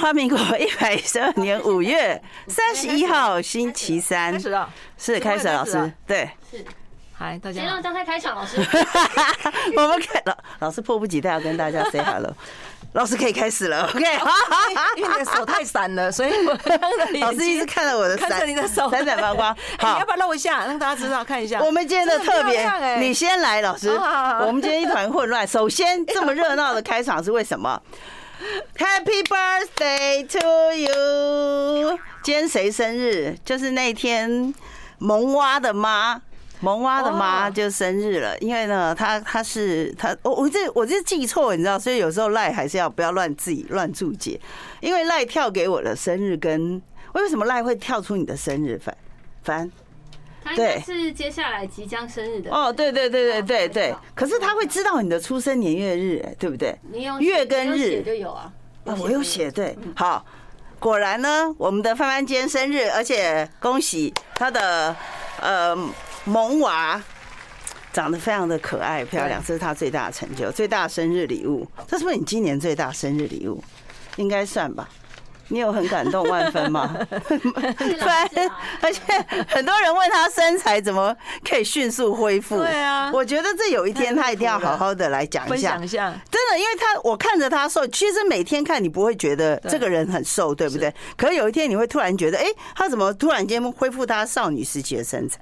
华民国一百一十二年五月 三十一号星期三，开始了，是开始，老师，对，是，嗨，大家。先让张开开场，老师，我们开老老师迫不及待要跟大家 say hello，老师可以开始了，OK，因为你的手太闪了，所以我老师一直看着我的看着你的手。闪闪发光，好，要不要露一下，让大家知道看一下？我们今天的特别，你先来，老师，我们今天一团混乱，首先这么热闹的开场是为什么？Happy birthday to you！今天谁生日？就是那天萌蛙的妈，萌蛙的妈就生日了。因为呢，她她是她，我我这我这记错，你知道，所以有时候赖还是要不要乱自己乱注解。因为赖跳给我的生日跟为什么赖会跳出你的生日？凡凡。对，是接下来即将生日的哦，对对对对对对。可是他会知道你的出生年月日，哎，对不对？你有月跟日就有啊。啊，我有写对。好，果然呢，我们的范范今天生日，而且恭喜他的呃萌娃长得非常的可爱漂亮，这是他最大的成就，最大的生日礼物。这是不是你今年最大生日礼物？应该算吧。你有很感动万分吗？而且很多人问他身材怎么可以迅速恢复。对啊，我觉得这有一天他一定要好好的来讲一下，真的，因为他我看着他瘦，其实每天看你不会觉得这个人很瘦，对不对？可是有一天你会突然觉得，哎，他怎么突然间恢复他少女时期的身材？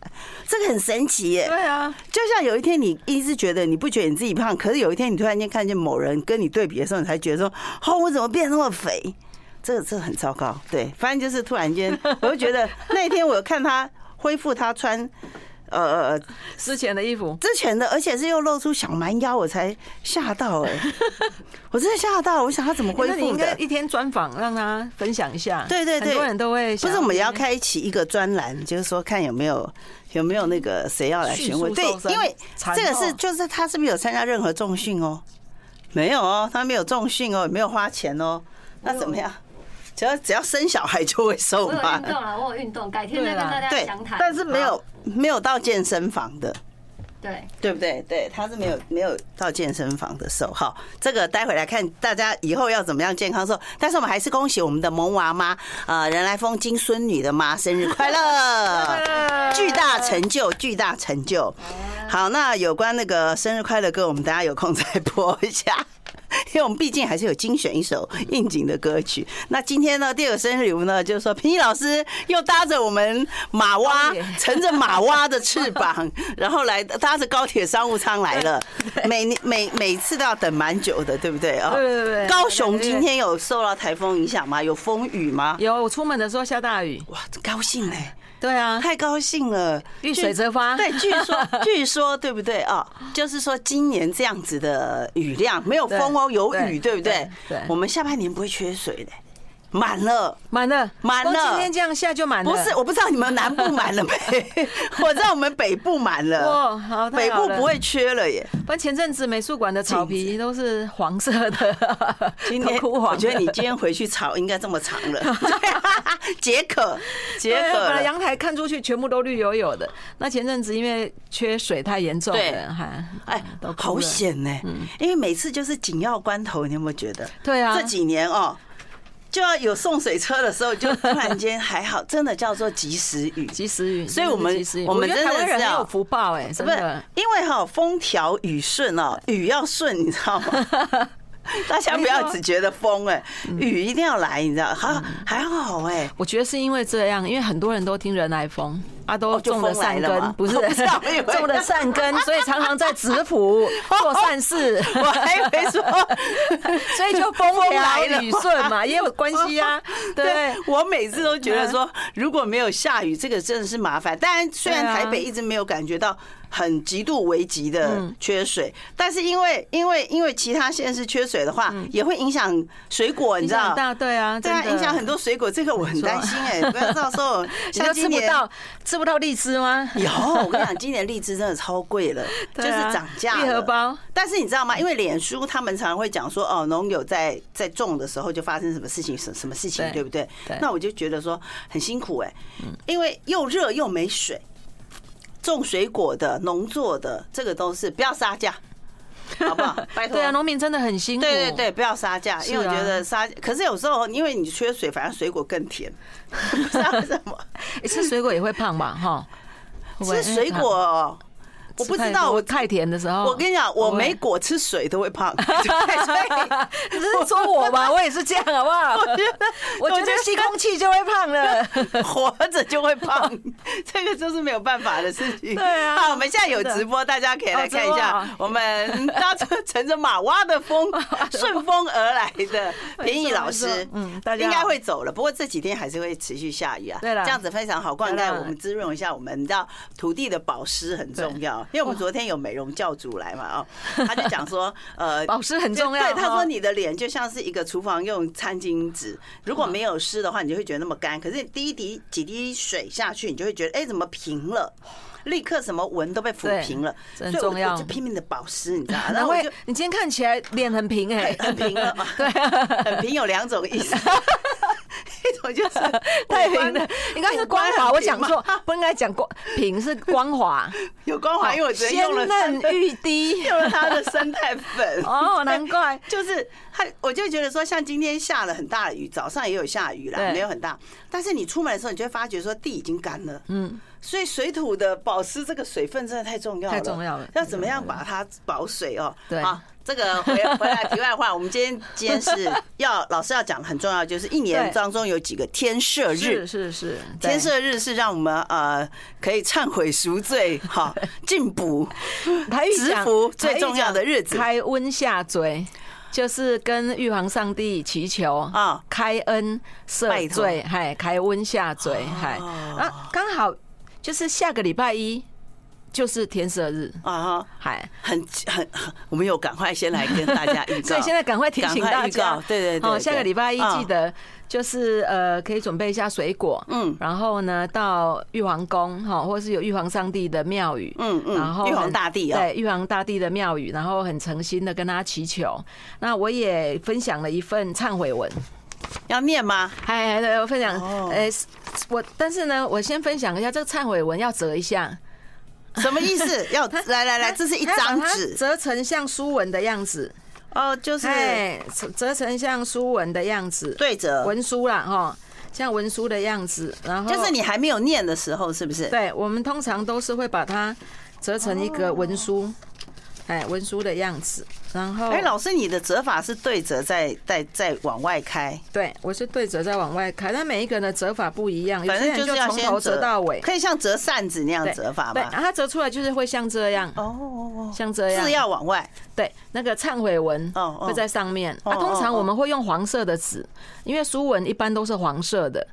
这个很神奇耶。对啊，就像有一天你一直觉得你不觉得你自己胖，可是有一天你突然间看见某人跟你对比的时候，你才觉得说，哦，我怎么变那么肥？这这很糟糕，对，反正就是突然间，我就觉得 那天我看他恢复他穿呃之前的衣服，之前的，而且是又露出小蛮腰，我才吓到哎，我真的吓到，我想他怎么恢复的？应该一天专访让他分享一下，对对对，很多人都会，不是我们也要开启一个专栏，就是说看有没有有没有那个谁要来询问，对，因为这个是就是他是不是有参加任何重训哦？没有哦，他没有重训哦，也没有花钱哦，那怎么样？只要只要生小孩就会瘦嘛。我有运动了，我有运动，改天再跟大家详谈。但是没有没有到健身房的，对对不对？对，他是没有没有到健身房的瘦。好，这个待会来看大家以后要怎么样健康瘦。但是我们还是恭喜我们的萌娃妈，呃，人来疯金孙女的妈生日快乐，巨大成就，巨大成就。好，那有关那个生日快乐歌，我们大家有空再播一下。因为我们毕竟还是有精选一首应景的歌曲。那今天呢，第二个生日礼物呢，就是说平怡老师又搭着我们马蛙，乘着马蛙的翅膀，然后来搭着高铁商务舱来了。每年每每次都要等蛮久的，对不对啊？对对对。高雄今天有受到台风影响吗？有风雨吗？有，我出门的时候下大雨。哇，高兴嘞！对啊，太高兴了，遇水则发。对，据说 据说对不对啊？就是说今年这样子的雨量，没有风哦，有雨，对不对？对，我们下半年不会缺水的。满了，满了，满了。今天这样下就满了。不是，我不知道你们南部满了没？我知道我们北部满了。哇，好，北部不会缺了耶。不然前阵子美术馆的草皮都是黄色的，今天 枯黄。我觉得你今天回去草应该这么长了，解渴，解渴。本来阳台看出去全部都绿油油的，那前阵子因为缺水太严重了，哈，哎，好险呢。因为每次就是紧要关头，你有没有觉得？对啊，这几年哦。就要有送水车的时候，就突然间还好，真的叫做及时雨，及时雨。所以我们我们真的是很有福报哎，是不是因为哈风调雨顺哦，雨要顺，你知道吗？大家不要只觉得风哎，雨一定要来，你知道？还还好哎，我觉得是因为这样，因为很多人都听人来疯。他都种了善根，不是 种了善根，所以常常在质朴 做善事。我还以为说，所以就风调雨顺嘛，也有关系啊。对，我每次都觉得说，如果没有下雨，这个真的是麻烦。当然，虽然台北一直没有感觉到很极度危急的缺水，但是因为因为因为其他县市缺水的话，也会影响水果，你知道？对啊，对啊，影响很多水果，这个我很担心哎，不要到时候像今年。吃不到荔枝吗？有，我跟你讲，今年荔枝真的超贵了，就是涨价。一盒包，但是你知道吗？因为脸书他们常常会讲说，哦，农友在在种的时候就发生什么事情，什什么事情，对不对？那我就觉得说很辛苦哎，因为又热又没水，种水果的、农作的，这个都是不要杀价。好不好？拜托。对啊，农民真的很辛苦。对对对，不要杀价，因为我觉得杀，可是有时候因为你缺水，反而水果更甜，不知道为什么？吃水果也会胖吧？哈，吃水果。我不知道，我太甜的时候，我跟你讲，我没果吃水都会胖。你是说我吗？我也是这样，好不好？我觉得，我觉得吸空气就会胖了，活着就会胖，这个就是没有办法的事情。对啊，好，我们现在有直播，大家可以来看一下，我们搭乘乘着马蛙的风，顺风而来的平易老师，嗯，大家应该会走了。不过这几天还是会持续下雨啊。对了，这样子非常好，灌溉我们滋润一下我们，你知道土地的保湿很重要。因为我们昨天有美容教主来嘛，哦，他就讲说，呃，保湿很重要。对，他说你的脸就像是一个厨房用餐巾纸，如果没有湿的话，你就会觉得那么干。可是第一滴几滴水下去，你就会觉得，哎，怎么平了？立刻什么纹都被抚平了。很重要，就拼命的保湿，你知道？然后我就，你今天看起来脸很平，哎，很平了。对，很平有两种意思。一种就是太平的，应该是光滑。我讲错，不应该讲光平，是光滑，有光滑。因为我觉得用了鲜嫩玉滴，用了它的生态粉。哦，难怪，就是它，我就觉得说，像今天下了很大的雨，早上也有下雨啦，没有很大。但是你出门的时候，你就会发觉说地已经干了。嗯，所以水土的保湿，这个水分真的太重要了，太重要了。要怎么样把它保水哦？对。啊。这个回 回来题外话，我们今天今天是要老师要讲很重要，就是一年当中有几个天赦日，是是是，天赦日是让我们呃可以忏悔赎罪、哈 进补、植福最重要的日子。开温下嘴，就是跟玉皇上帝祈求啊，开恩赦罪，嗨，开温下罪，嗨。啊，刚好就是下个礼拜一。就是天赦日。啊哈，还很很，我们有赶快先来跟大家预告，所以现在赶快提醒大家，对对对，哦，下个礼拜一记得就是呃，可以准备一下水果，嗯，然后呢，到玉皇宫哈，或是有玉皇上帝的庙宇，嗯嗯，然后玉皇大帝啊，对，玉皇大帝的庙宇，然后很诚心的跟他祈求。那我也分享了一份忏悔文，要念吗？哎，对，我分享，呃，我但是呢，我先分享一下这个忏悔文要折一下。什么意思？要来来来，这是一张纸，折成像书文的样子。哦，就是折成像书文的样子，对折文书啦，哈，像文书的样子。然后就是你还没有念的时候，是不是？对，我们通常都是会把它折成一个文书。哎，文书的样子，然后哎，老师，你的折法是对折再再再往外开？对，我是对折再往外开，但每一个人的折法不一样，反正就是要从头折到尾，可以像折扇子那样折法吗？对，然后它折出来就是会像这样哦哦哦，像这样，字要往外，对，那个忏悔文会在上面。啊，通常我们会用黄色的纸，因为书文一般都是黄色的。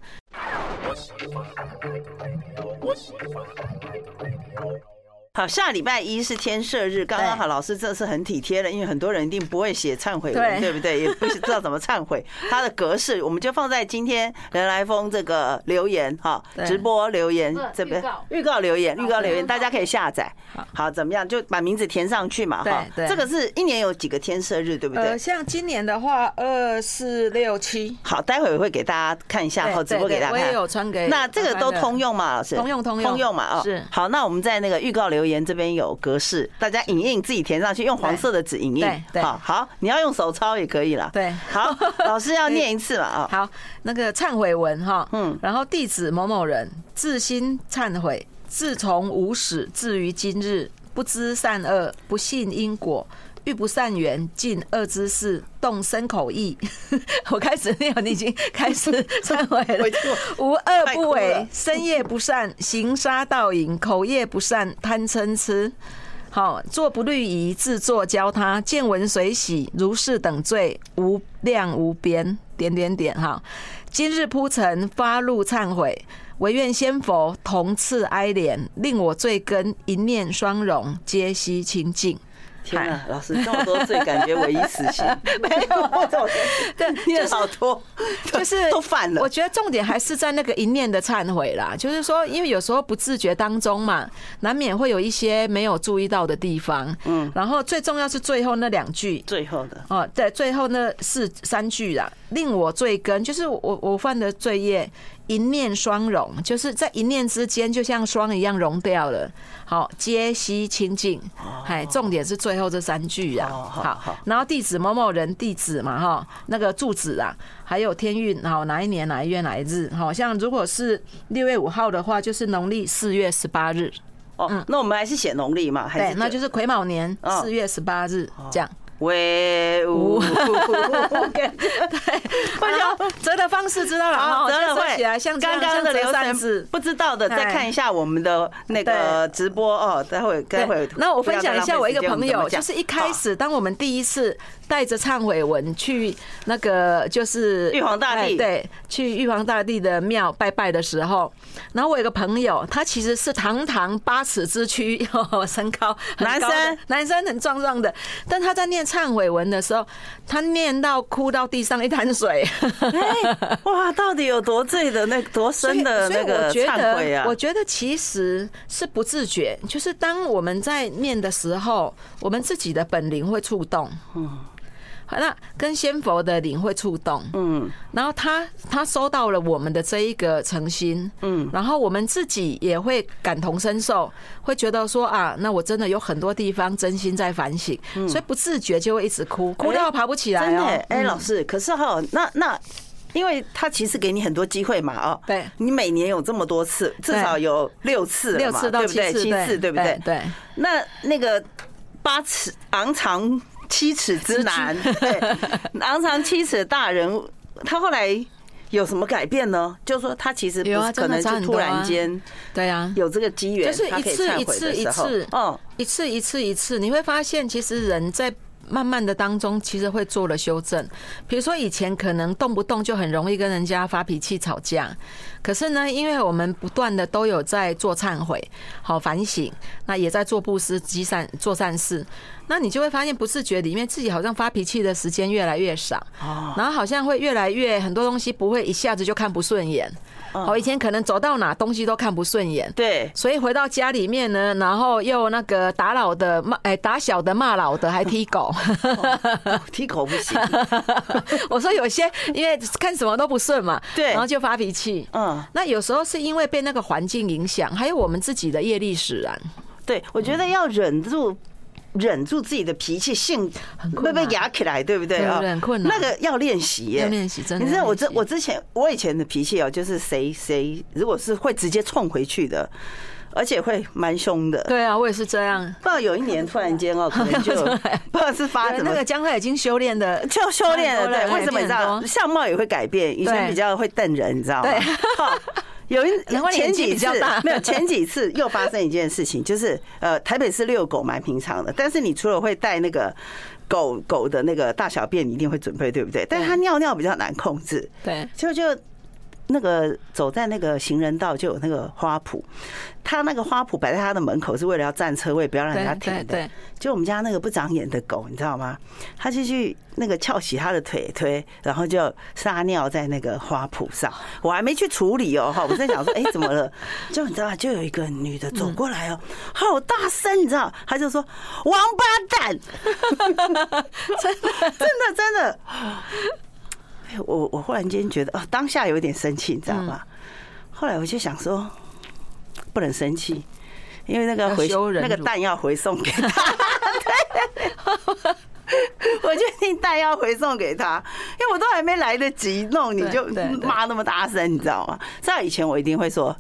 好，下礼拜一是天赦日，刚刚好，老师这次很体贴了，因为很多人一定不会写忏悔文，对不对？也不知道怎么 忏悔，它的格式我们就放在今天人来疯这个留言哈，直播留言这边预告留言，预告留言，大家可以下载。好，怎么样？就把名字填上去嘛，哈。这个是一年有几个天赦日，对不对？呃，像今年的话，二四六七。好，待会我会给大家看一下，后直播给大家看。我也有传给。那这个都通用嘛？老师？通用，通用，通用嘛？啊，是。好，那我们在那个预告留言。言这边有格式，大家影印自己填上去，用黄色的纸影印。好好，你要用手抄也可以了。对，好，老师要念一次嘛啊。好，那个忏悔文哈，嗯，然后弟子某某人，自心忏悔，自从无始至于今日，不知善恶，不信因果。遇不善缘，尽恶之事，动身口意。我开始念，你已经开始忏悔了。无恶不为，深夜不善，行杀盗淫，口业不善，贪嗔痴。好，作不律仪，自作教他，见闻随喜，如是等罪，无量无边。点点点，哈。今日铺陈发露忏悔，唯愿仙佛同赐哀怜，令我罪根一念双融，皆悉清净。天啊，老师这么多罪，感觉唯一死刑。没有，对，念好多，就是都犯了。我觉得重点还是在那个一念的忏悔啦，就是说，因为有时候不自觉当中嘛，难免会有一些没有注意到的地方。嗯，然后最重要是最后那两句，最后的哦，对，最后那四三句啦。令我罪根，就是我我犯的罪业，一念双融，就是在一念之间，就像霜一样融掉了。好，皆悉清净。哎，重点是最后这三句啊。好，然后地址某某人地址嘛，哈，那个住址啊，还有天运，好，哪一年哪一月哪一日？好像如果是六月五号的话，就是农历四月十八日。哦，那我们还是写农历嘛？对，那就是癸卯年四月十八日这样。威武，对，然后折的方式知道了，好，折了会，像刚刚的流程，不知道的再看一下我们的那个直播哦，待会待会。那我分享一下我一个朋友，就是一开始当我们第一次带着忏悔文去那个就是玉皇大帝，对，去玉皇大帝的庙拜拜的时候，然后我有个朋友，他其实是堂堂八尺之躯，身高男生，男生很壮壮的，但他在念。忏悔文的时候，他念到哭到地上一滩水。哇，到底有多醉的那多深的那个忏悔啊？我觉得其实是不自觉，就是当我们在念的时候，我们自己的本灵会触动。嗯。好，那跟仙佛的灵会触动，嗯，然后他他收到了我们的这一个诚心，嗯，然后我们自己也会感同身受，会觉得说啊，那我真的有很多地方真心在反省，所以不自觉就会一直哭，哭到爬不起来。真的，哎，老师，可是哈，那那，因为他其实给你很多机会嘛，哦，对，你每年有这么多次，至少有六次，六次到七次，七次，对不对？对，那那个八尺昂长。七尺之男，对，昂长七尺的大人，他后来有什么改变呢？就是说，他其实不是可能是突然间，对呀，有这个机缘，就是一次一次一次，哦，一次一次一次，你会发现，其实人在。慢慢的当中，其实会做了修正。比如说以前可能动不动就很容易跟人家发脾气吵架，可是呢，因为我们不断的都有在做忏悔、好反省，那也在做布施、积善、做善事，那你就会发现不自觉里面自己好像发脾气的时间越来越少，然后好像会越来越很多东西不会一下子就看不顺眼。我以前可能走到哪东西都看不顺眼，对，所以回到家里面呢，然后又那个打老的骂，哎，打小的骂老的，还踢狗，踢狗不行。我说有些因为看什么都不顺嘛，对，然后就发脾气。嗯，那有时候是因为被那个环境影响，还有我们自己的业力使然。对，我觉得要忍住。忍住自己的脾气，性会不会压起来，对不对啊？很困难，那个要练习耶，要练习真的。你知道我之我之前我以前的脾气哦，就是谁谁如果是会直接冲回去的，而且会蛮凶的。对啊，我也是这样。不知道有一年突然间哦，可能就 不知道是发什么。那个姜太已经修炼的，就修炼了。对，为什么你知道？相貌也会改变，以前比较会瞪人，你知道吗？有一前几次没有，前几次又发生一件事情，就是呃，台北市遛狗蛮平常的，但是你除了会带那个狗狗的那个大小便，你一定会准备，对不对？但是它尿尿比较难控制，对，就就。那个走在那个行人道就有那个花圃，他那个花圃摆在他的门口是为了要占车位，不要让人家停的。就我们家那个不长眼的狗，你知道吗？他就去那个翘起他的腿推，然后就撒尿在那个花圃上。我还没去处理哦，哈，我在想说，哎，怎么了？就你知道，就有一个女的走过来哦，好大声，你知道？他就说：“王八蛋！”真的，真的，真的。我我忽然间觉得哦，当下有点生气，你知道吗？后来我就想说，不能生气，因为那个回那个蛋要回送给他。我决定蛋要回送给他，因为我都还没来得及弄，你就骂那么大声，你知道吗？在以前我一定会说，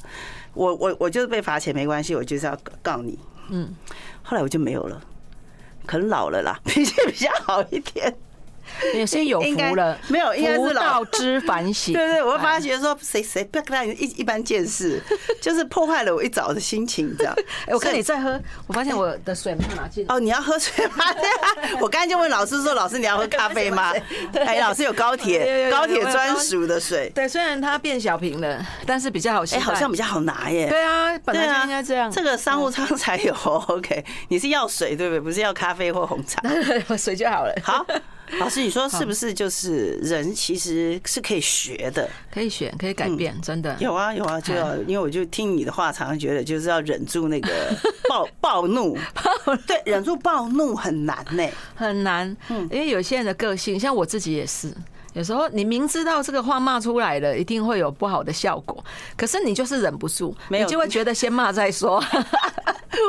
我我我就是被罚钱没关系，我就是要告你。嗯，后来我就没有了，可能老了啦，脾气比较好一点。也是有福了，没有，应该是老之反省。对对，我会发觉说，谁谁不要跟他一一般见识，就是破坏了我一早的心情，这样。哎，我看你在喝，我发现我的水没有拿去。哦，你要喝水吗？我刚才就问老师说，老师你要喝咖啡吗？哎，老师有高铁高铁专属的水。对，虽然它变小瓶了，但是比较好。哎，好像比较好拿耶。对啊，本来就应该这样。这个商务舱才有。OK，你是要水对不对？不是要咖啡或红茶？水就好了。好。老师，你说是不是就是人其实是可以学的，可以学，可以改变，真的。有啊有啊，就要因为我就听你的话，常常觉得就是要忍住那个 暴暴怒，对，忍住暴怒很难呢，很难。嗯，因为有些人的个性，像我自己也是，有时候你明知道这个话骂出来了，一定会有不好的效果，可是你就是忍不住，你就会觉得先骂再说。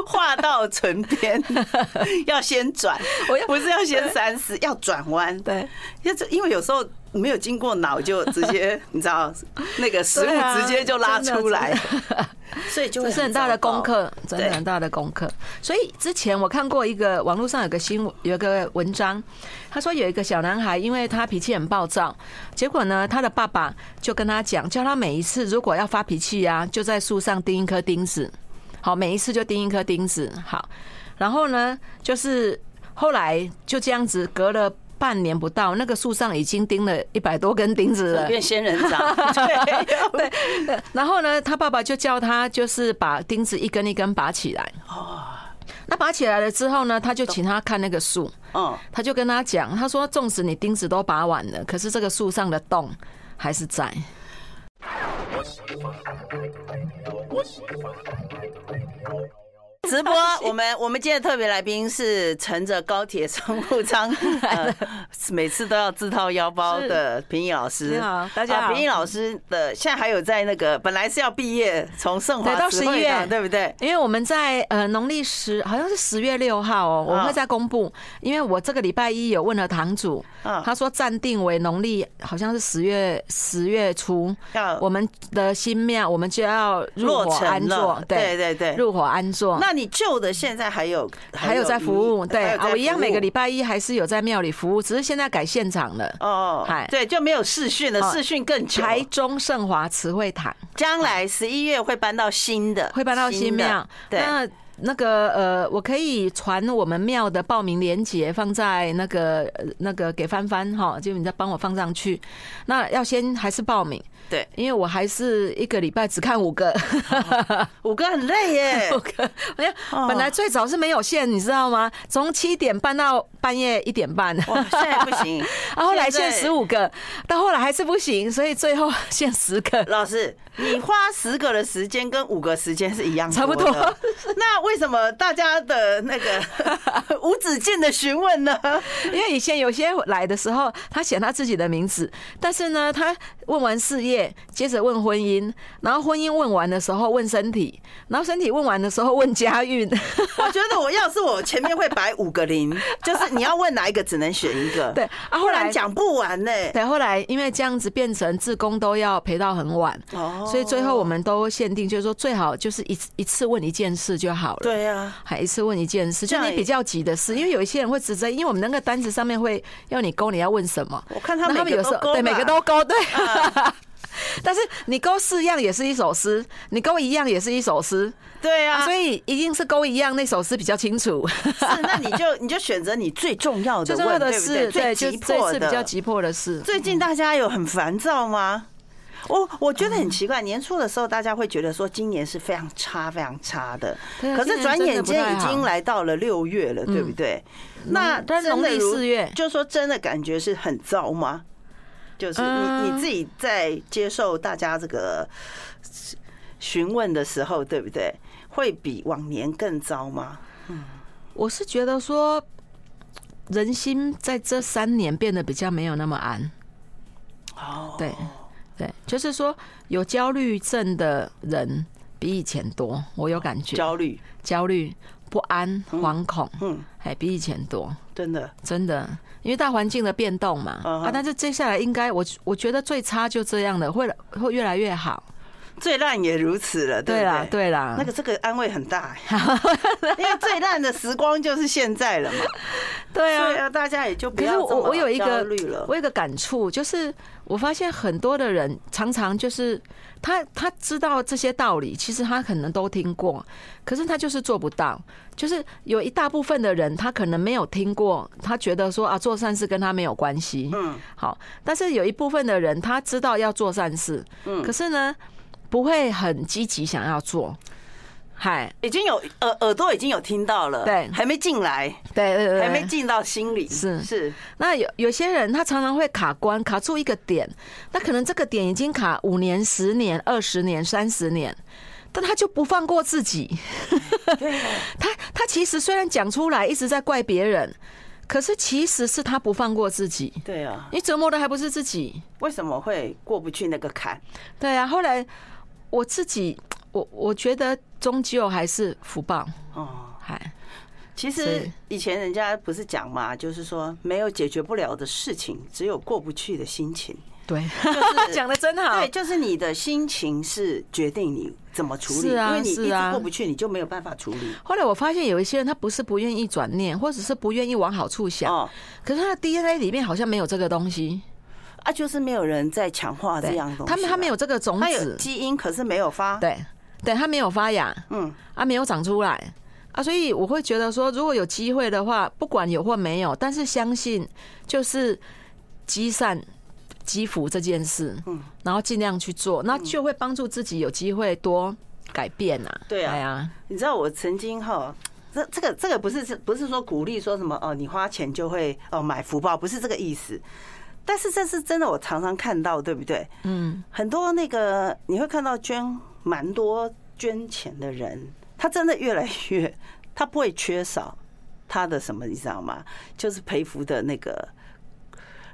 话到唇边，要先转，我又不是要先三思，要转弯。对，因为有时候没有经过脑，就直接 你知道那个食物直接就拉出来，所以就是很大的功课，真的很大的功课。所以之前我看过一个网络上有个新闻，有个文章，他说有一个小男孩，因为他脾气很暴躁，结果呢，他的爸爸就跟他讲，叫他每一次如果要发脾气啊，就在树上钉一颗钉子。好，每一次就钉一颗钉子。好，然后呢，就是后来就这样子，隔了半年不到，那个树上已经钉了一百多根钉子了，变仙人掌。对 对。然后呢，他爸爸就叫他，就是把钉子一根一根拔起来。哦。那拔起来了之后呢，他就请他看那个树。嗯。他就跟他讲，他说：“纵使你钉子都拔完了，可是这个树上的洞还是在。”直播，我们我们今天的特别来宾是乘着高铁商务舱，呃，每次都要自掏腰包的平易老师。你好，大家好。平易老师的现在还有在那个本来是要毕业，从圣华到十一月，对不对？因为我们在呃农历十好像是十月六号哦，我会再公布。因为我这个礼拜一有问了堂主，他说暂定为农历好像是十月十月初，我们的新庙我们就要入伙安坐，对。对对，入伙安坐。那你旧的现在还有还有在服务，对啊，我一样每个礼拜一还是有在庙里服务，只是现在改现场了。哦，嗨，对，就没有视讯了，视讯更久。台中盛华慈惠堂，将来十一月会搬到新的，会搬到新庙。对，那那个呃，我可以传我们庙的报名链接放在那个那个给帆帆哈，就你再帮我放上去。那要先还是报名？对，因为我还是一个礼拜只看五个，五个很累耶。五个，哎呀，本来最早是没有限，你知道吗？从七点半到半夜一点半。哇，现在不行。然后来限十五个，到后来还是不行，所以最后限十个。老师，你花十个的时间跟五个时间是一样的，差不多。那为什么大家的那个 无止境的询问呢？因为以前有些来的时候，他写他自己的名字，但是呢，他问完事业。接着问婚姻，然后婚姻问完的时候问身体，然后身体问完的时候问家运。我觉得我要是我前面会摆五个零，就是你要问哪一个只能选一个。对啊，后来讲不完呢。对，后来因为这样子变成自工都要陪到很晚，哦，所以最后我们都限定就是说最好就是一一次问一件事就好了。对呀，还一次问一件事，就你比较急的事，因为有一些人会指责，因为我们那个单子上面会要你勾你要问什么。我看他们有时候对每个都勾对。但是你勾四样也是一首诗，你勾一样也是一首诗，对啊，所以一定是勾一样那首诗比较清楚。是，那你就你就选择你最重要的问，对不对？最急迫的，比较急迫的事。最近大家有很烦躁吗？我我觉得很奇怪，年初的时候大家会觉得说今年是非常差、非常差的，可是转眼间已经来到了六月了，对不对？那但是农历四月，就说真的感觉是很糟吗？就是你你自己在接受大家这个询问的时候，对不对？会比往年更糟吗？嗯，我是觉得说，人心在这三年变得比较没有那么安。哦，对对，就是说有焦虑症的人比以前多，我有感觉。焦虑、焦虑、不安、惶恐，嗯，还比以前多。真的，真的。因为大环境的变动嘛，啊，但是接下来应该我我觉得最差就这样的，会会越来越好，最烂也如此了，对啦，对啦，那个这个安慰很大，因为最烂的时光就是现在了嘛，对啊，大家也就不要这么焦虑了。我有一个我有一个感触，就是我发现很多的人常常就是。他他知道这些道理，其实他可能都听过，可是他就是做不到。就是有一大部分的人，他可能没有听过，他觉得说啊，做善事跟他没有关系。嗯，好，但是有一部分的人，他知道要做善事，嗯，可是呢，不会很积极想要做。嗨，已经有耳耳朵已经有听到了，对，还没进来，对对对，还没进到心里，是是。那有有些人他常常会卡关，卡住一个点，那可能这个点已经卡五年、十年、二十年、三十年，但他就不放过自己。他他其实虽然讲出来一直在怪别人，可是其实是他不放过自己。对啊，你折磨的还不是自己？为什么会过不去那个坎？对啊，后来我自己，我我觉得终究还是福报哦。还其实以前人家不是讲嘛，就是说没有解决不了的事情，只有过不去的心情。对，就是 讲的真好。对，就是你的心情是决定你怎么处理，因为你一直过不去，你就没有办法处理。后来我发现有一些人，他不是不愿意转念，或者是不愿意往好处想，可是他的 DNA 里面好像没有这个东西啊，就是没有人在强化这样东西。他们他没有这个种子，基因可是没有发，对，对它没有发芽，嗯，啊，没有长出来啊，所以我会觉得说，如果有机会的话，不管有或没有，但是相信就是积善。积福这件事，嗯，然后尽量去做，那就会帮助自己有机会多改变呐。对啊，你知道我曾经哈，这这个这个不是不是说鼓励说什么哦，你花钱就会哦买福报，不是这个意思。但是这是真的，我常常看到，对不对？嗯，很多那个你会看到捐蛮多捐钱的人，他真的越来越，他不会缺少他的什么，你知道吗？就是赔福的那个。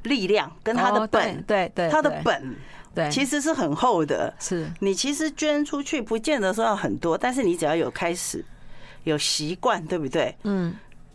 力量跟他的本，对对，他的本，对，其实是很厚的。是你其实捐出去，不见得说要很多，但是你只要有开始，有习惯，对不对？嗯。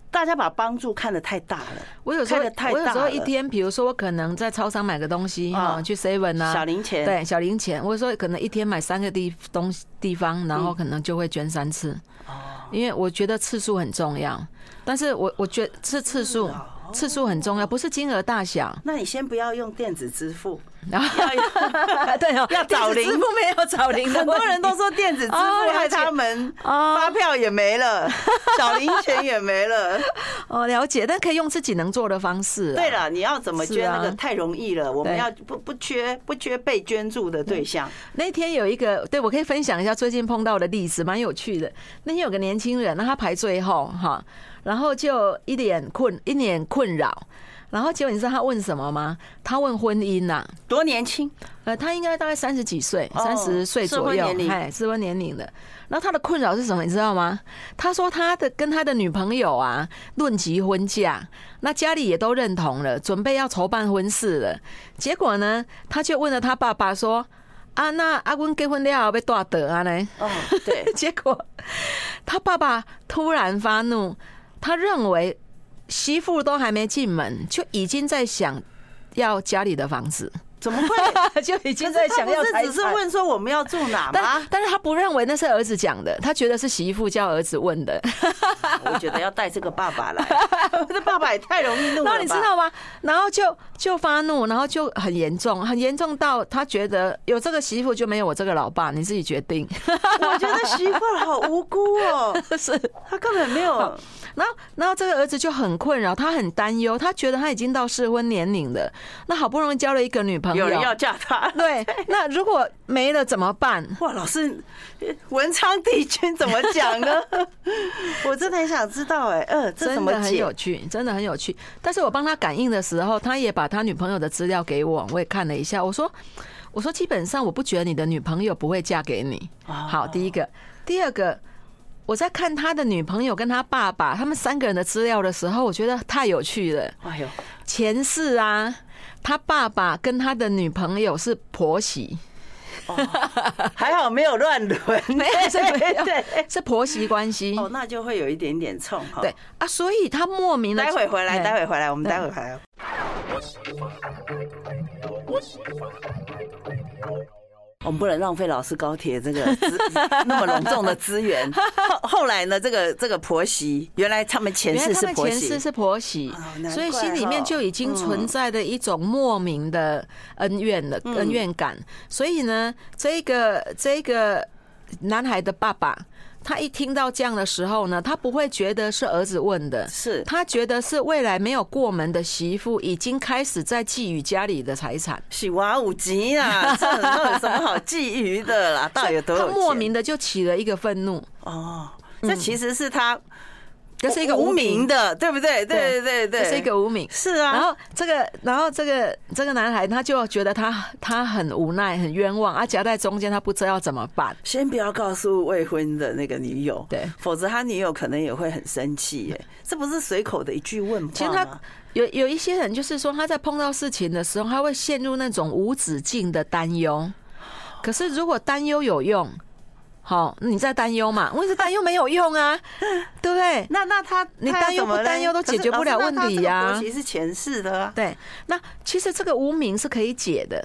大家把帮助看得太大了。我有时候，我有时候一天，比如说我可能在超商买个东西哈，去 seven 啊，小零钱，对，小零钱。我说可能一天买三个地东地方，然后可能就会捐三次。哦。因为我觉得次数很重要，但是我我觉得是次数。次数很重要，不是金额大小。那你先不要用电子支付，对哦，要找零，支付没有找零。很多人都说电子支付害他们发票也没了，找零钱也没了。哦，了解，但可以用自己能做的方式。对了，你要怎么捐那个太容易了。我们要不不缺不缺被捐助的对象。那天有一个，对，我可以分享一下最近碰到的例子，蛮有趣的。那天有个年轻人，那他排最后哈。然后就一脸困，一脸困扰。然后结果你知道他问什么吗？他问婚姻呐，多年轻？呃，他应该大概三十几岁，三十岁左右，哎，适婚年龄的。然后他的困扰是什么？你知道吗？他说他的跟他的女朋友啊论及婚嫁，那家里也都认同了，准备要筹办婚事了。结果呢，他就问了他爸爸说：“啊，那阿公结婚了要多少得啊？呢？”哦，对。结果他爸爸突然发怒。他认为媳妇都还没进门，就已经在想要家里的房子。怎么会？就已经在想要财产？只是问说我们要住哪吗？但但是他不认为那是儿子讲的，他觉得是媳妇叫儿子问的。我觉得要带这个爸爸来，这爸爸也太容易怒了。然后你知道吗？然后就就发怒，然后就很严重，很严重到他觉得有这个媳妇就没有我这个老爸，你自己决定。我觉得媳妇好无辜哦，是他根本没有。然后，然后这个儿子就很困扰，他很担忧，他觉得他已经到适婚年龄了，那好不容易交了一个女朋友，有人要嫁他，对，那如果没了怎么办？哇，老师，文昌帝君怎么讲呢？我真的很想知道，哎，呃，这怎么很有趣，真的很有趣。但是我帮他感应的时候，他也把他女朋友的资料给我，我也看了一下。我说，我说基本上我不觉得你的女朋友不会嫁给你。好，第一个，第二个。我在看他的女朋友跟他爸爸他们三个人的资料的时候，我觉得太有趣了。哎呦，前世啊，他爸爸跟他的女朋友是婆媳，还好没有乱伦，没有对，是婆媳关系。哦，那就会有一点点冲哈。对啊，所以他莫名的。待会回来，待会回来，我们待会回来。我们不能浪费老师高铁这个 那么隆重的资源。后后来呢，这个这个婆媳，原来他们前世是婆媳，前世是婆媳，所以心里面就已经存在的一种莫名的恩怨的恩怨感。所以呢，这个这个男孩的爸爸。他一听到这样的时候呢，他不会觉得是儿子问的，是他觉得是未来没有过门的媳妇已经开始在觊觎家里的财产。是哇，五级啊，这有什么好觊觎的啦？到底有多有？他莫名的就起了一个愤怒。哦，这其实是他这是一个无名的，对不对？对对对对，这是一个无名。是啊。然后这个，然后这个这个男孩他就觉得他他很无奈，很冤枉，啊，夹在中间，他不知道要怎么办。先不要告诉未婚的那个女友，对，否则他女友可能也会很生气。耶，这不是随口的一句问？其实他有有一些人，就是说他在碰到事情的时候，他会陷入那种无止境的担忧。可是如果担忧有用。好，你在担忧嘛？问题是担忧没有用啊，对不对？那那他，你担忧不担忧都解决不了问题呀、啊。其实前世的、啊，对。那其实这个无名是可以解的。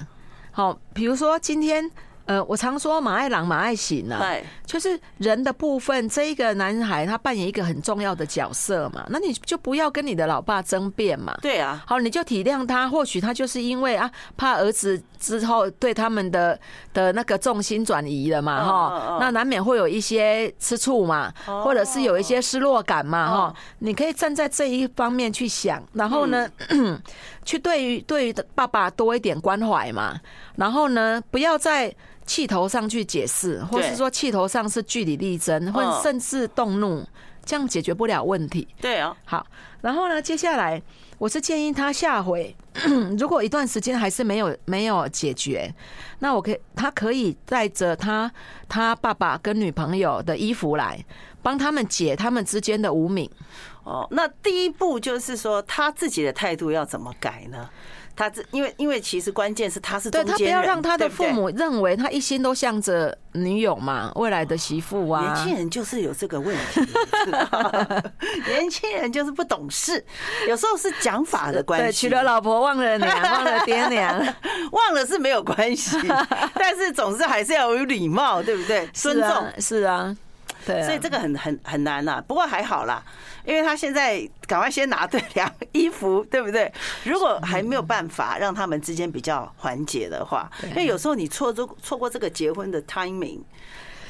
好，比如说今天。呃，我常说马爱郎马爱行啊，就是人的部分，这一个男孩他扮演一个很重要的角色嘛，那你就不要跟你的老爸争辩嘛。对啊，好，你就体谅他，或许他就是因为啊，怕儿子之后对他们的的那个重心转移了嘛，哈，那难免会有一些吃醋嘛，或者是有一些失落感嘛，哈，你可以站在这一方面去想，然后呢，去对于对于爸爸多一点关怀嘛，然后呢，不要在。气头上去解释，或是说气头上是据理力争，或者甚至动怒，这样解决不了问题。对啊，好，然后呢，接下来我是建议他下回，如果一段时间还是没有没有解决，那我可以他可以带着他他爸爸跟女朋友的衣服来帮他们解他们之间的无名。哦，那第一步就是说他自己的态度要怎么改呢？他这因为因为其实关键是他是对，他不要让他的父母认为他一心都向着女友嘛，未来的媳妇啊。年轻人就是有这个问题，年轻人就是不懂事，有时候是讲法的关系。娶了老婆忘了娘，忘了爹娘，忘了是没有关系，但是总是还是要有礼貌，对不对？尊重是啊，对，所以这个很很很难呐，不过还好啦。因为他现在赶快先拿对两衣服，对不对？如果还没有办法让他们之间比较缓解的话，因为有时候你错过错过这个结婚的 timing，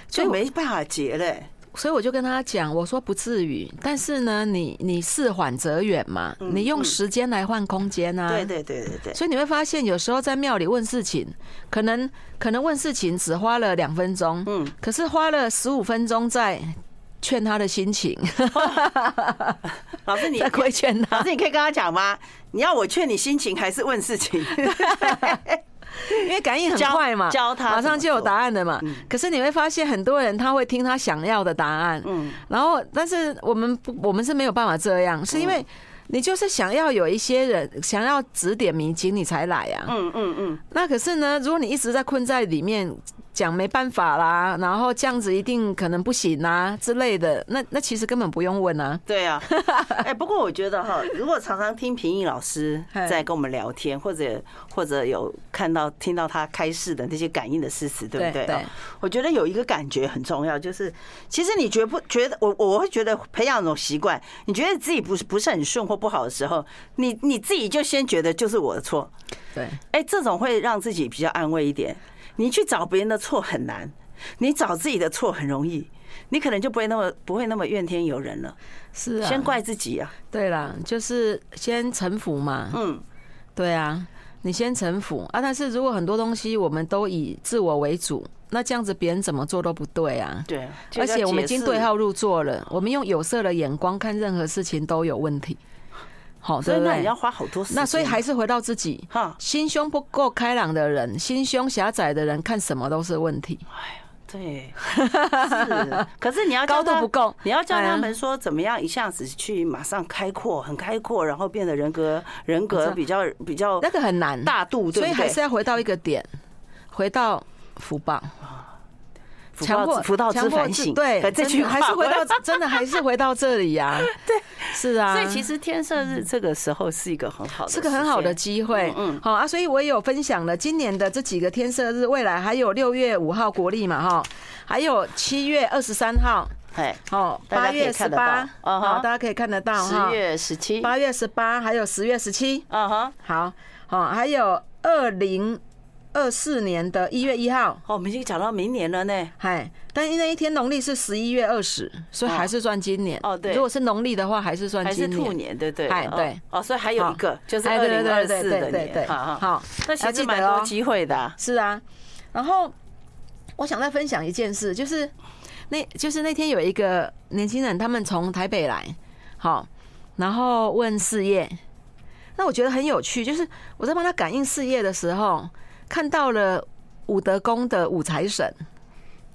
就没办法结嘞。所以我就跟他讲，我说不至于，但是呢，你你事缓则远嘛，你用时间来换空间啊。对对对对对。所以你会发现，有时候在庙里问事情，可能可能问事情只花了两分钟，嗯，可是花了十五分钟在。劝他的心情，老师你 在规劝他。老师你可以跟他讲吗？你要我劝你心情，还是问事情？因为感应很快嘛，教他马上就有答案的嘛。可是你会发现，很多人他会听他想要的答案，嗯，然后但是我们不，我们是没有办法这样，是因为你就是想要有一些人想要指点迷津，你才来啊。嗯嗯嗯。那可是呢，如果你一直在困在里面。讲没办法啦，然后这样子一定可能不行啊之类的，那那其实根本不用问啊。对啊，哎，不过我觉得哈，如果常常听平易老师在跟我们聊天，或者或者有看到听到他开示的那些感应的事实，对不对？对。我觉得有一个感觉很重要，就是其实你觉不觉得我我会觉得培养一种习惯，你觉得自己不是不是很顺或不好的时候，你你自己就先觉得就是我的错。对。哎，这种会让自己比较安慰一点。你去找别人的错很难，你找自己的错很容易，你可能就不会那么不会那么怨天尤人了。是啊，先怪自己啊。对啦，就是先臣服嘛。嗯，对啊，你先臣服啊。但是如果很多东西我们都以自我为主，那这样子别人怎么做都不对啊。对，而且我们已经对号入座了，我们用有色的眼光看任何事情都有问题。好，所以那你要花好多时间。那所以还是回到自己，哈，心胸不够开朗的人，心胸狭窄的人，看什么都是问题。哎呀，对，是。可是你要高度不够，你要教他们说怎么样一下子去马上开阔，很开阔，然后变得人格人格比较比较那个很难大度，所以还是要回到一个点，回到福报。强迫福到之反省，对，这句还是回到真的还是回到这里呀？对，是啊。所以其实天赦日这个时候是一个很好的，是个很好的机会。嗯，好啊。所以我也有分享了今年的这几个天赦日，未来还有六月五号国历嘛，哈，还有七月二十三号，哎，好，八月十八，好，大家可以看得到。十月十七，八月十八，还有十月十七，嗯哼，好，好，还有二零。二四年的一月一号，哦，我们已经讲到明年了呢。嗨，但因为那一天农历是十一月二十，所以还是算今年。哦，对，如果是农历的话，还是算今年。还是兔年，对对。哎，对。哦，所以还有一个，就是二零二四的年。好，好，那其实蛮多机会的。是啊，然后我想再分享一件事，就是那，就是那天有一个年轻人，他们从台北来，好，然后问事业。那我觉得很有趣，就是我在帮他感应事业的时候，看到了武德宫的武财神。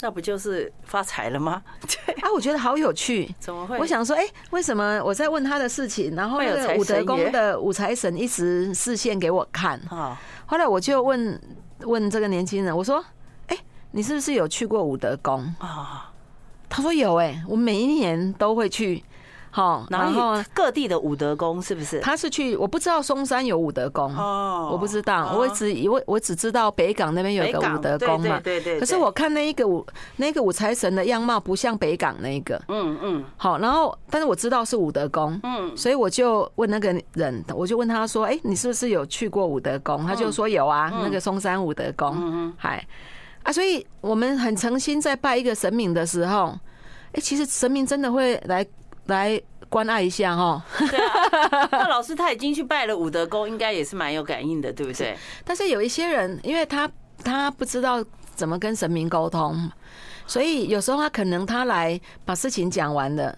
那不就是发财了吗？对 啊，我觉得好有趣。怎么会？我想说，哎，为什么我在问他的事情，然后那个武德宫的武财神一直视线给我看？后来我就问问这个年轻人，我说，哎，你是不是有去过武德宫啊？他说有，哎，我每一年都会去。好，然后各地的武德宫是不是？他是去，我不知道松山有武德宫哦，我不知道，我只以为我只知道北港那边有一个武德宫嘛，对对。可是我看那一个武那个武财神的样貌不像北港那个，嗯嗯。好，然后但是我知道是武德宫，嗯，所以我就问那个人，我就问他说：“哎，你是不是有去过武德宫？”他就说有啊，那个松山武德宫，嗯嗯，嗨啊，所以我们很诚心在拜一个神明的时候，哎，其实神明真的会来。来关爱一下哈，对啊，那老师他已经去拜了武德宫，应该也是蛮有感应的，对不对？但是有一些人，因为他他不知道怎么跟神明沟通，所以有时候他可能他来把事情讲完了，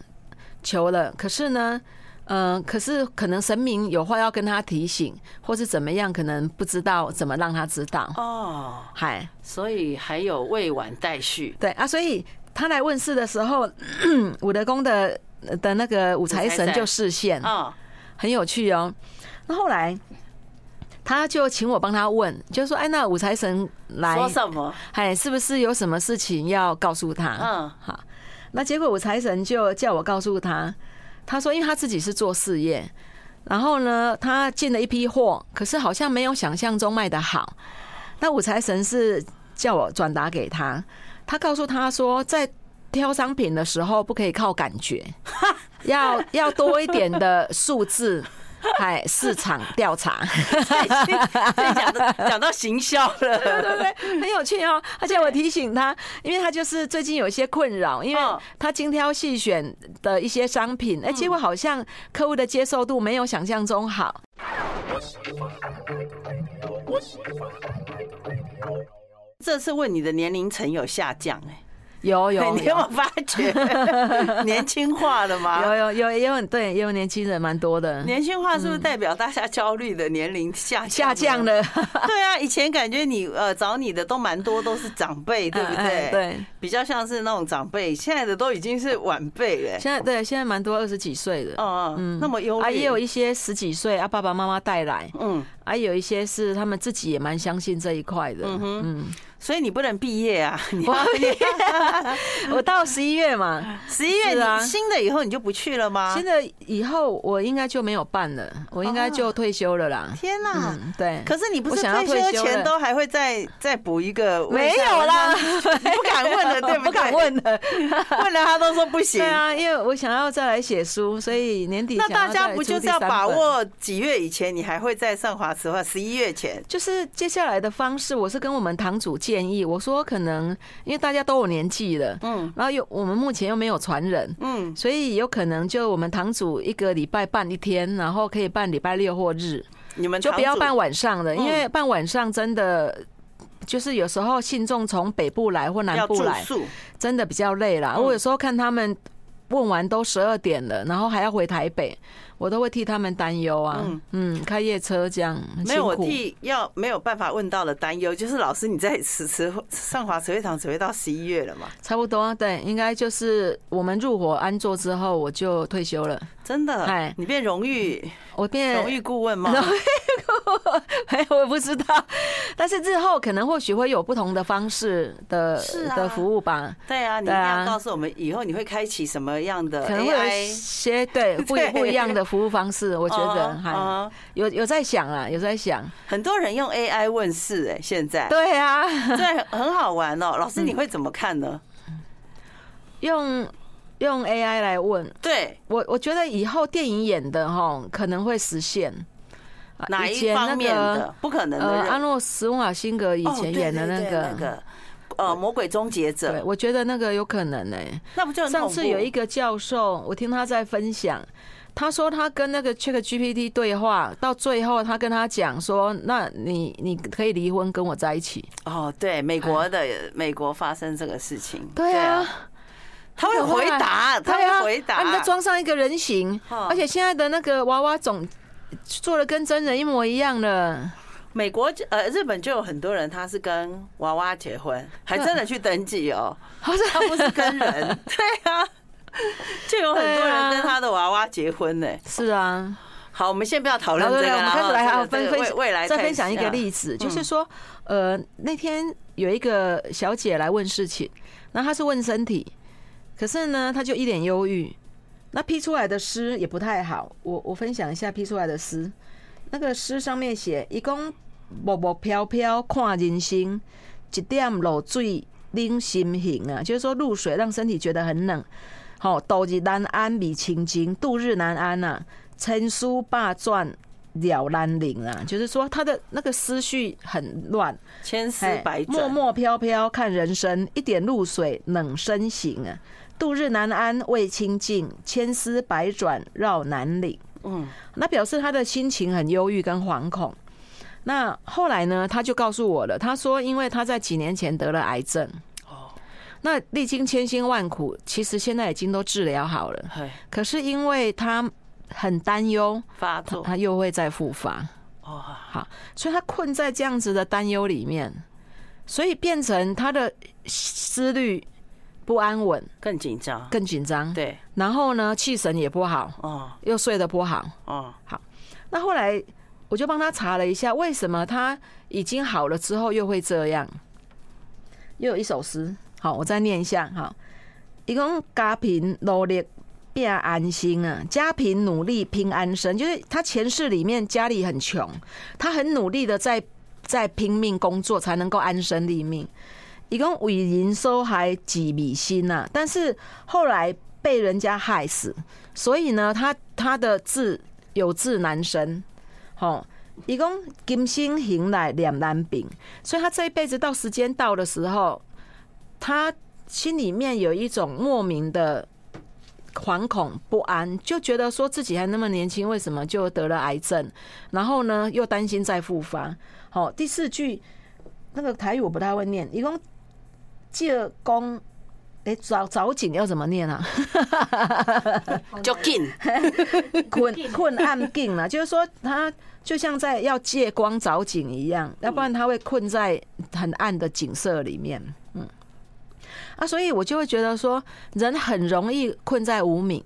求了，可是呢，嗯，可是可能神明有话要跟他提醒，或是怎么样，可能不知道怎么让他知道哦，嗨，所以还有未完待续。对啊，所以他来问事的时候，武德宫的。的那个五财神就示现，很有趣哦。那后来他就请我帮他问，就说：“哎，那五财神来说什么？哎，是不是有什么事情要告诉他？”嗯，好。那结果五财神就叫我告诉他，他说：“因为他自己是做事业，然后呢，他进了一批货，可是好像没有想象中卖的好。那五财神是叫我转达给他，他告诉他说，在。”挑商品的时候不可以靠感觉，要要多一点的数字，还市场调查。讲到讲到行销了，对对对，很有趣哦。而且我提醒他，因为他就是最近有一些困扰，因为他精挑细选的一些商品，哎，结果好像客户的接受度没有想象中好。这次问你的年龄层有下降哎。有有，你有没有发觉年轻化了吗？有有有也有对，也有年轻人蛮多的。年轻化是不是代表大家焦虑的年龄下下降了？对啊，以前感觉你呃找你的都蛮多，都是长辈，对不对？对，比较像是那种长辈。现在的都已经是晚辈了。现在对，现在蛮多二十几岁的。嗯嗯，那么忧虑啊，也有一些十几岁啊，爸爸妈妈带来。嗯，还有一些是他们自己也蛮相信这一块的。嗯嗯。所以你不能毕业啊！你要 我到十一月嘛，十一月你新的以后你就不去了吗？新的以后我应该就没有办了，我应该就退休了啦。天哪！对，可是你不是退休前都还会再再补一个？没有啦，不敢问了，对不敢问了，问了他都说不行。对啊，因为我想要再来写书，所以年底那大家不就是要把握几月以前你还会再上华慈话？十一月前就是接下来的方式，我是跟我们堂主建议，我说可能因为大家都有年纪了，嗯，然后又我们目前又没有传人，嗯，所以有可能就我们堂主一个礼拜办一天，然后可以办礼拜六或日，你们就不要办晚上的，因为办晚上真的就是有时候信众从北部来或南部来，真的比较累啦。我有时候看他们问完都十二点了，然后还要回台北。我都会替他们担忧啊，嗯嗯，开夜车这样，没有我替要没有办法问到的担忧，就是老师你在此次上华慈惠堂只会到十一月了嘛？差不多，对，应该就是我们入伙安坐之后我就退休了。真的？哎，你变荣誉，我变荣誉顾问吗？荣誉顾问，哎，我不知道，但是日后可能或许会有不同的方式的的服务吧。对啊，你一定要告诉我们以后你会开启什么样的？可能会有一些对 不不一样的。服务方式，我觉得还有有在想啊，有在想，很多人用 AI 问事，哎，现在对啊，对，很好玩哦。老师，你会怎么看呢？用用 AI 来问，对我，我觉得以后电影演的哈可能会实现。哪一方面的？不可能的。呃，阿诺斯瓦辛格以前演的那个那个呃，魔鬼终结者，我觉得那个有可能呢。那不就上次有一个教授，我听他在分享。他说他跟那个 ChatGPT 对话，到最后他跟他讲说：“那你你可以离婚跟我在一起。”哦，对，美国的美国发生这个事情，对啊，他会回答，他会回答。你再装上一个人形，而且现在的那个娃娃总做的跟真人一模一样的。美国呃，日本就有很多人，他是跟娃娃结婚，还真的去登记哦。他不是跟人，对啊，就有很多人跟他的娃娃结婚呢。是啊，好，我们先不要讨论这个，我们开始来好分分未来再分享一个例子，就是说，呃，那天有一个小姐来问事情，那她是问身体，可是呢，她就一脸忧郁，那批出来的诗也不太好。我我分享一下批出来的诗。那个诗上面写：“一共默默飘飘看人生，一点露水冷心形啊。”就是说露水让身体觉得很冷。好，度日难安米清净，度日难安呐。千书百转了兰陵啊，就是说他的那个思绪很乱，千丝百转，默默飘飘看人生，一点露水冷身形啊。度日难安未清净，千丝百转绕南岭。嗯，那表示他的心情很忧郁跟惶恐。那后来呢，他就告诉我了，他说，因为他在几年前得了癌症，哦，那历经千辛万苦，其实现在已经都治疗好了，可是因为他很担忧发作，他又会再复发，哦，好，所以他困在这样子的担忧里面，所以变成他的思虑。不安稳，更紧张，更紧张。对，然后呢，气神也不好，哦，又睡得不好，哦，好。那后来我就帮他查了一下，为什么他已经好了之后又会这样？又有一首诗，好，我再念一下哈。一共家贫努力变安心啊，家贫努力拼安生，就是他前世里面家里很穷，他很努力的在在拼命工作，才能够安身立命。一共为人收还几米心呐，但是后来被人家害死，所以呢，他他的字有志难伸，吼，一共金星行来两难平，所以他这一辈子到时间到的时候，他心里面有一种莫名的惶恐不安，就觉得说自己还那么年轻，为什么就得了癌症？然后呢，又担心再复发。好，第四句那个台语我不太会念，一共。借光，哎，找找景要怎么念啊？就紧 困困暗紧了，就是说他就像在要借光找景一样，要不然他会困在很暗的景色里面。嗯，啊，所以我就会觉得说，人很容易困在无明。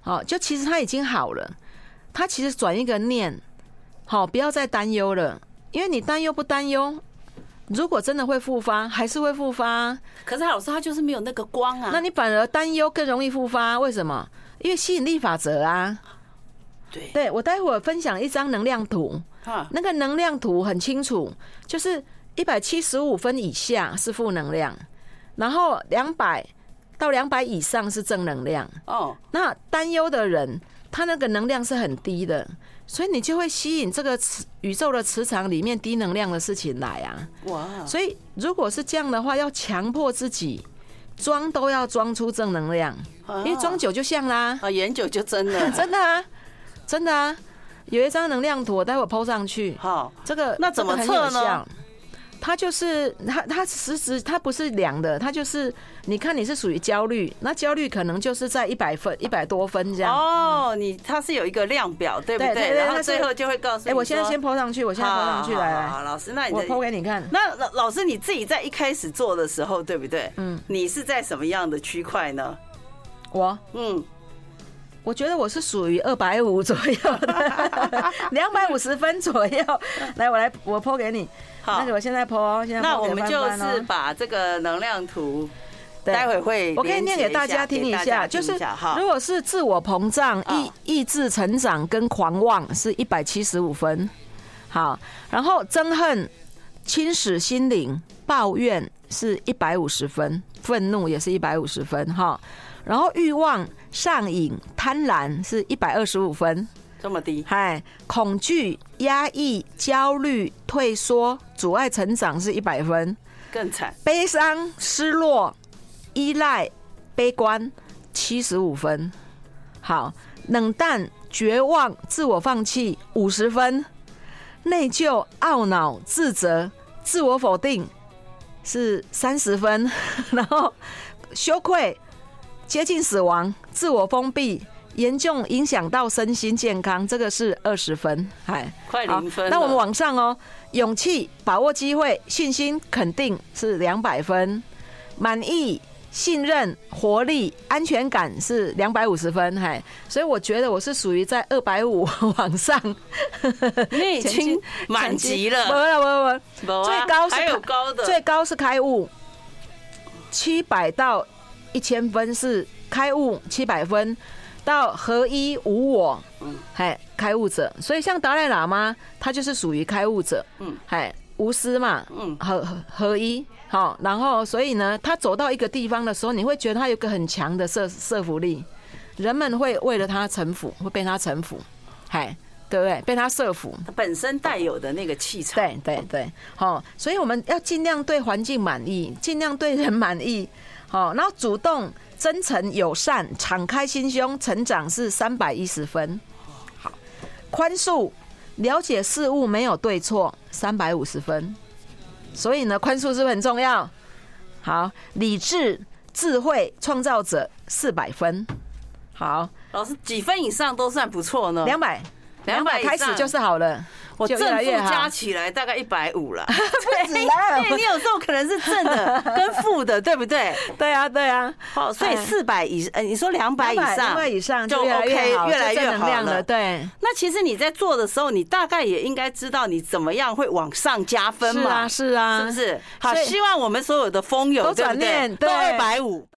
好，就其实他已经好了，他其实转一个念，好，不要再担忧了，因为你担忧不担忧？如果真的会复发，还是会复发。可是老师他就是没有那个光啊。那你反而担忧更容易复发，为什么？因为吸引力法则啊。对，对我待会儿分享一张能量图，那个能量图很清楚，就是一百七十五分以下是负能量，然后两百到两百以上是正能量。哦，那担忧的人，他那个能量是很低的。所以你就会吸引这个磁宇宙的磁场里面低能量的事情来啊！哇！所以如果是这样的话，要强迫自己装都要装出正能量，因为装久就像啦，啊，演久就真的，真的啊，真的啊！有一张能量图，我待会 po 上去。好，这个那怎么测呢？它就是它，它实质它不是量的，它就是你看你是属于焦虑，那焦虑可能就是在一百分、一百多分这样。哦，你它是有一个量表，对不对？对对对，然后最后就会告诉你。哎，我现在先 po 上去，我现在 po 上去来来。好，老师，那你我 po 给你看。那老老师你自己在一开始做的时候，对不对？嗯。你是在什么样的区块呢？我嗯。我觉得我是属于二百五左右的，两百五十分左右。来，我来，我 po 给你。好，那我现在在那我们就是把这个能量图，待会会我可以念给大家听一下。就是如果是自我膨胀、意意志成长跟狂妄是一百七十五分。好，然后憎恨、侵蚀心灵、抱怨是一百五十分，愤怒也是一百五十分。哈。然后欲望、上瘾、贪婪是一百二十五分，这么低？嗨，恐惧、压抑、焦虑、退缩、阻碍成长是一百分，更惨。悲伤、失落、依赖、悲观七十五分。好，冷淡、绝望、自我放弃五十分，内疚、懊恼、自责、自我否定是三十分，然后羞愧。接近死亡，自我封闭，严重影响到身心健康，这个是二十分，哎，快零分。那我们往上哦，勇气、把握机会、信心、肯定是两百分，满意。信任、活力、安全感是两百五十分，嗨，所以我觉得我是属于在二百五 往上，你已经满级了。不不不不，最高是还有高的，最高是开悟，七百到一千分是开悟七百分，到合一无我，嗯，嘿，开悟者。所以像达赖喇嘛，他就是属于开悟者，嗯，嘿，无私嘛，嗯，合合一。好，然后所以呢，他走到一个地方的时候，你会觉得他有个很强的摄摄服力，人们会为了他臣服，会被他臣服，嗨，对不对？被他摄服，他本身带有的那个气场，对对对，好，所以我们要尽量对环境满意，尽量对人满意，好，然后主动、真诚、友善、敞开心胸，成长是三百一十分，好，宽恕、了解事物没有对错，三百五十分。所以呢，宽恕是不是很重要？好，理智、智慧、创造者四百分。好，老师几分以上都算不错呢？两百，两百开始就是好了。我正负加起来大概一百五了，对，你有时候可能是正的跟负的，对不对？对啊，对啊。哦，所以四百以，呃，你说两百以上，两百以上就 OK，越来越好了。对。那其实你在做的时候，你大概也应该知道你怎么样会往上加分嘛？是啊，是啊，是不是？好，希望我们所有的风友，对不对？都二百五。